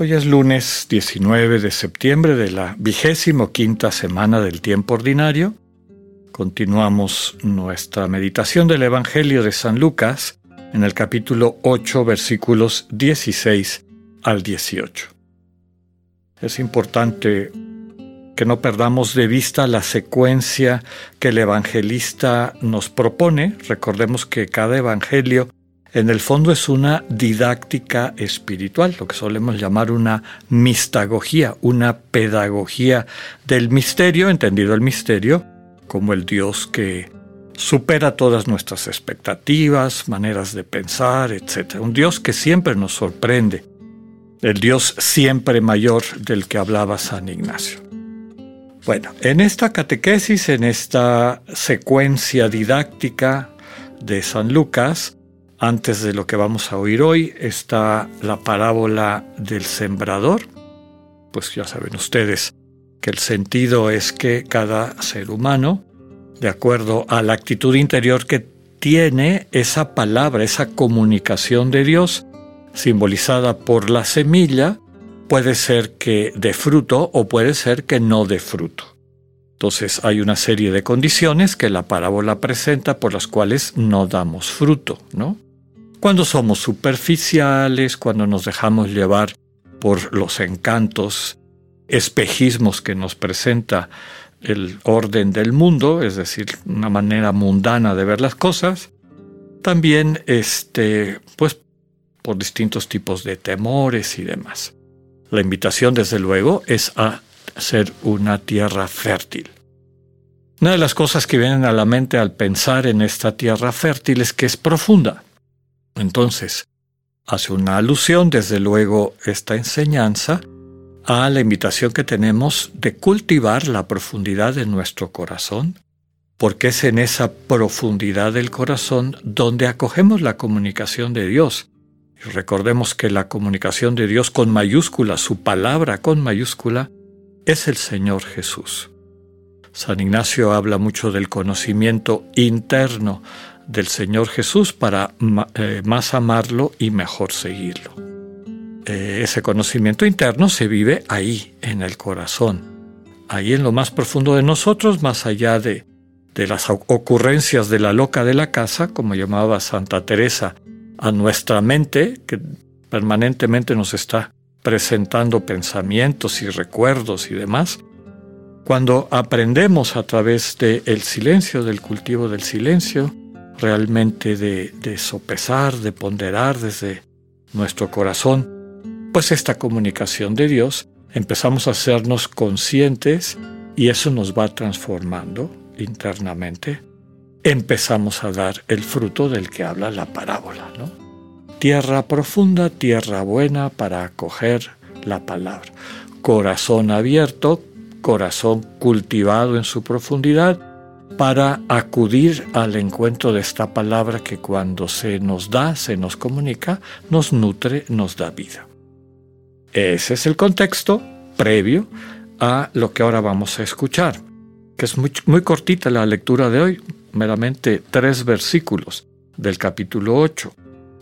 Hoy es lunes 19 de septiembre de la vigésimo quinta semana del tiempo ordinario. Continuamos nuestra meditación del Evangelio de San Lucas en el capítulo 8 versículos 16 al 18. Es importante que no perdamos de vista la secuencia que el evangelista nos propone. Recordemos que cada evangelio en el fondo es una didáctica espiritual, lo que solemos llamar una mistagogía, una pedagogía del misterio, entendido el misterio como el Dios que supera todas nuestras expectativas, maneras de pensar, etc. Un Dios que siempre nos sorprende, el Dios siempre mayor del que hablaba San Ignacio. Bueno, en esta catequesis, en esta secuencia didáctica de San Lucas, antes de lo que vamos a oír hoy está la parábola del sembrador. Pues ya saben ustedes que el sentido es que cada ser humano, de acuerdo a la actitud interior que tiene esa palabra, esa comunicación de Dios, simbolizada por la semilla, puede ser que dé fruto o puede ser que no dé fruto. Entonces hay una serie de condiciones que la parábola presenta por las cuales no damos fruto, ¿no? Cuando somos superficiales, cuando nos dejamos llevar por los encantos, espejismos que nos presenta el orden del mundo, es decir, una manera mundana de ver las cosas, también este, pues por distintos tipos de temores y demás. La invitación, desde luego, es a ser una tierra fértil. Una de las cosas que vienen a la mente al pensar en esta tierra fértil es que es profunda. Entonces, hace una alusión, desde luego, esta enseñanza a la invitación que tenemos de cultivar la profundidad de nuestro corazón, porque es en esa profundidad del corazón donde acogemos la comunicación de Dios. Y recordemos que la comunicación de Dios con mayúscula, su palabra con mayúscula, es el Señor Jesús. San Ignacio habla mucho del conocimiento interno del Señor Jesús para eh, más amarlo y mejor seguirlo. Eh, ese conocimiento interno se vive ahí, en el corazón, ahí en lo más profundo de nosotros, más allá de, de las ocurrencias de la loca de la casa, como llamaba Santa Teresa, a nuestra mente, que permanentemente nos está presentando pensamientos y recuerdos y demás, cuando aprendemos a través del silencio, del cultivo del silencio, realmente de, sopesar, de ponderar desde nuestro corazón, pues esta comunicación de Dios empezamos a hacernos conscientes y eso nos va transformando internamente. Empezamos a dar el fruto del que habla la parábola, ¿no? Tierra profunda, tierra buena para acoger la palabra. Corazón abierto, corazón cultivado en su profundidad para acudir al encuentro de esta palabra que cuando se nos da, se nos comunica, nos nutre, nos da vida. Ese es el contexto previo a lo que ahora vamos a escuchar, que es muy, cortita la lectura de hoy, meramente tres versículos del capítulo 8,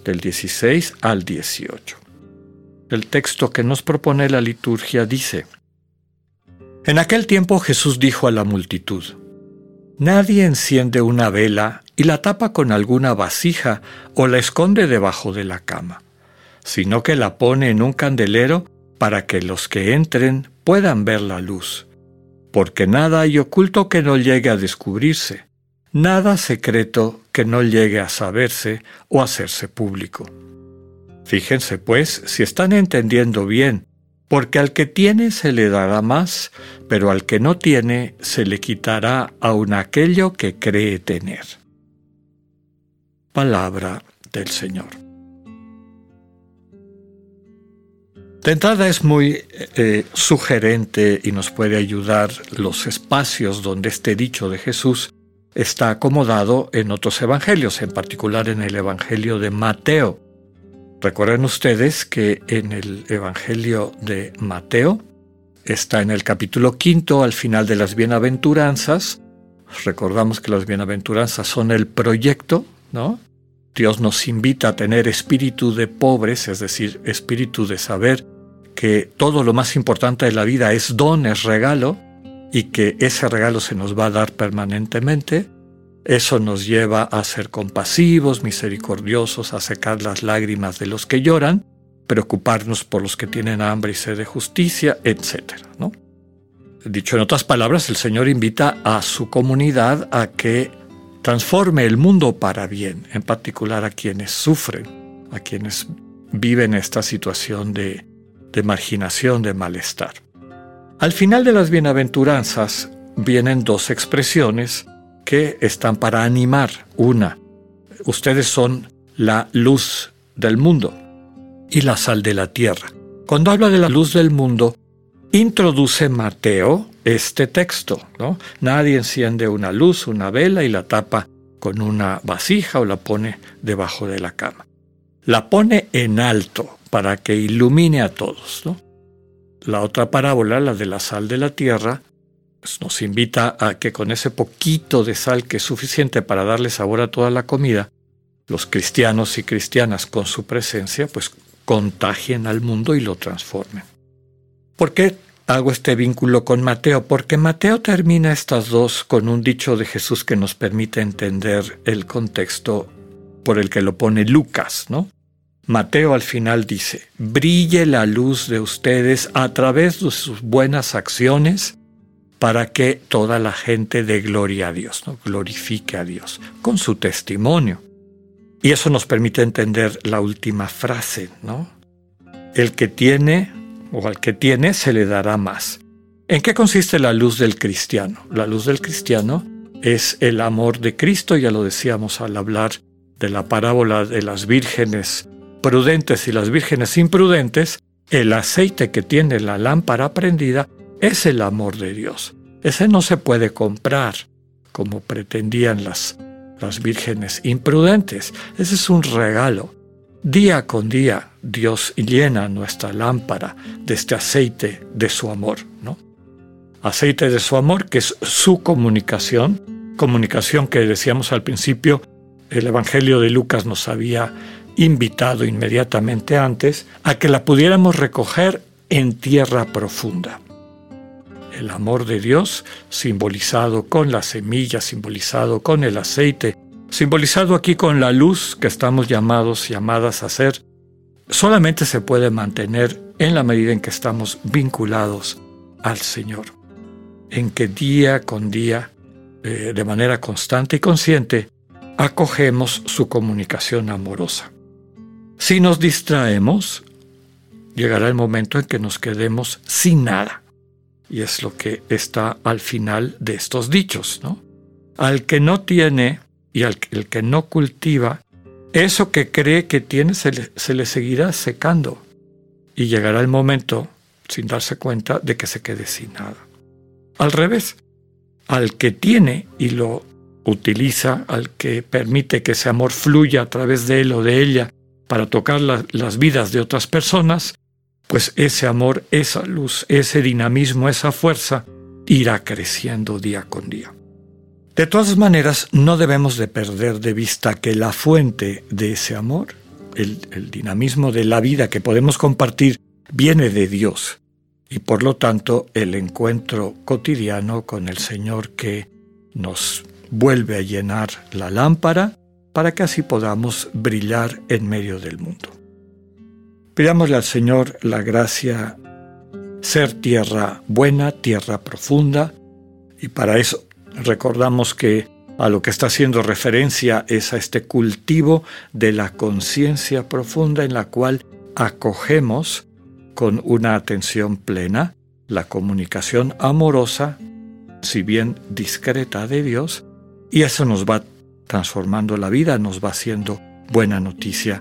del 16 al 18. El texto que nos propone la liturgia dice, En aquel tiempo Jesús dijo a la multitud, Nadie enciende una vela y la tapa con alguna vasija o la esconde debajo de la cama, sino que la pone en un candelero para que los que entren puedan ver la luz. Porque nada hay oculto que no llegue a descubrirse, nada secreto que no llegue a saberse o hacerse público. Fíjense pues si están entendiendo bien porque al que tiene se le dará más, pero al que no tiene se le quitará aun aquello que cree tener. Palabra del Señor. De entrada es muy eh, sugerente y nos puede ayudar los espacios donde este dicho de Jesús está acomodado en otros evangelios, en particular en el Evangelio de Mateo. Recuerden ustedes que en el Evangelio de Mateo está en el capítulo quinto, al final de las bienaventuranzas. Recordamos que las bienaventuranzas son el proyecto, ¿no? Dios nos invita a tener espíritu de pobres, es decir, espíritu de saber que todo lo más importante de la vida es don, es regalo, y que ese regalo se nos va a dar permanentemente, eso nos lleva a ser compasivos, misericordiosos, a secar las lágrimas de los que lloran, preocuparnos por los que tienen hambre y sed de justicia, etc. ¿no? Dicho en otras palabras, el Señor invita a su comunidad a que transforme el mundo para bien, en particular a quienes sufren, a quienes viven esta situación de, de marginación, de malestar. Al final de las bienaventuranzas vienen dos expresiones que están para animar. Una, ustedes son la luz del mundo y la sal de la tierra. Cuando habla de la luz del mundo, introduce Mateo este texto, ¿no? Nadie enciende una luz, una vela y la tapa con una vasija o la pone debajo de la cama. La pone en alto, para que ilumine a todos. La otra parábola, la de la sal de la tierra, pues, nos invita a que con ese poquito de sal que es suficiente para darle sabor a toda la comida, los cristianos y cristianas con su presencia, pues contagien al mundo y lo transformen. ¿Por qué hago este vínculo con Mateo? Porque Mateo termina estas dos con un dicho de Jesús que nos permite entender el contexto por el que lo pone Lucas, ¿no? Mateo al final dice, brille la luz de ustedes a través de sus buenas acciones para que toda la gente dé gloria a Dios, ¿no? glorifique a Dios con su testimonio. Y eso nos permite entender la última frase, ¿no? El que tiene o al que tiene se le dará más. ¿En qué consiste la luz del cristiano? La luz del cristiano es el amor de Cristo, ya lo decíamos al hablar de la parábola de las vírgenes prudentes y las vírgenes imprudentes, el aceite que tiene la lámpara prendida es el amor de Dios. Ese no se puede comprar como pretendían las, las vírgenes imprudentes. Ese es un regalo. Día con día Dios llena nuestra lámpara de este aceite de su amor, ¿no? Aceite de su amor que es su comunicación, comunicación que decíamos al principio, el Evangelio de Lucas nos había invitado inmediatamente antes a que la pudiéramos recoger en tierra profunda. El amor de Dios, simbolizado con la semilla, simbolizado con el aceite, simbolizado aquí con la luz que estamos llamados y llamadas a ser, solamente se puede mantener en la medida en que estamos vinculados al Señor, en que día con día, eh, de manera constante y consciente, acogemos su comunicación amorosa. Si nos distraemos, llegará el momento en que nos quedemos sin nada. Y es lo que está al final de estos dichos, ¿no? Al que no tiene y al el que no cultiva, eso que cree que tiene se le, se le seguirá secando. Y llegará el momento, sin darse cuenta, de que se quede sin nada. Al revés, al que tiene y lo utiliza, al que permite que ese amor fluya a través de él o de ella para tocar las vidas de otras personas, pues ese amor, esa luz, ese dinamismo, esa fuerza irá creciendo día con día. De todas maneras, no debemos de perder de vista que la fuente de ese amor, el, el dinamismo de la vida que podemos compartir, viene de Dios y por lo tanto el encuentro cotidiano con el Señor que nos vuelve a llenar la lámpara para que así podamos brillar en medio del mundo. Pidámosle al Señor la gracia ser tierra buena, tierra profunda, y para eso recordamos que a lo que está haciendo referencia es a este cultivo de la conciencia profunda en la cual acogemos con una atención plena la comunicación amorosa, si bien discreta de Dios, y eso nos va transformando la vida, nos va haciendo buena noticia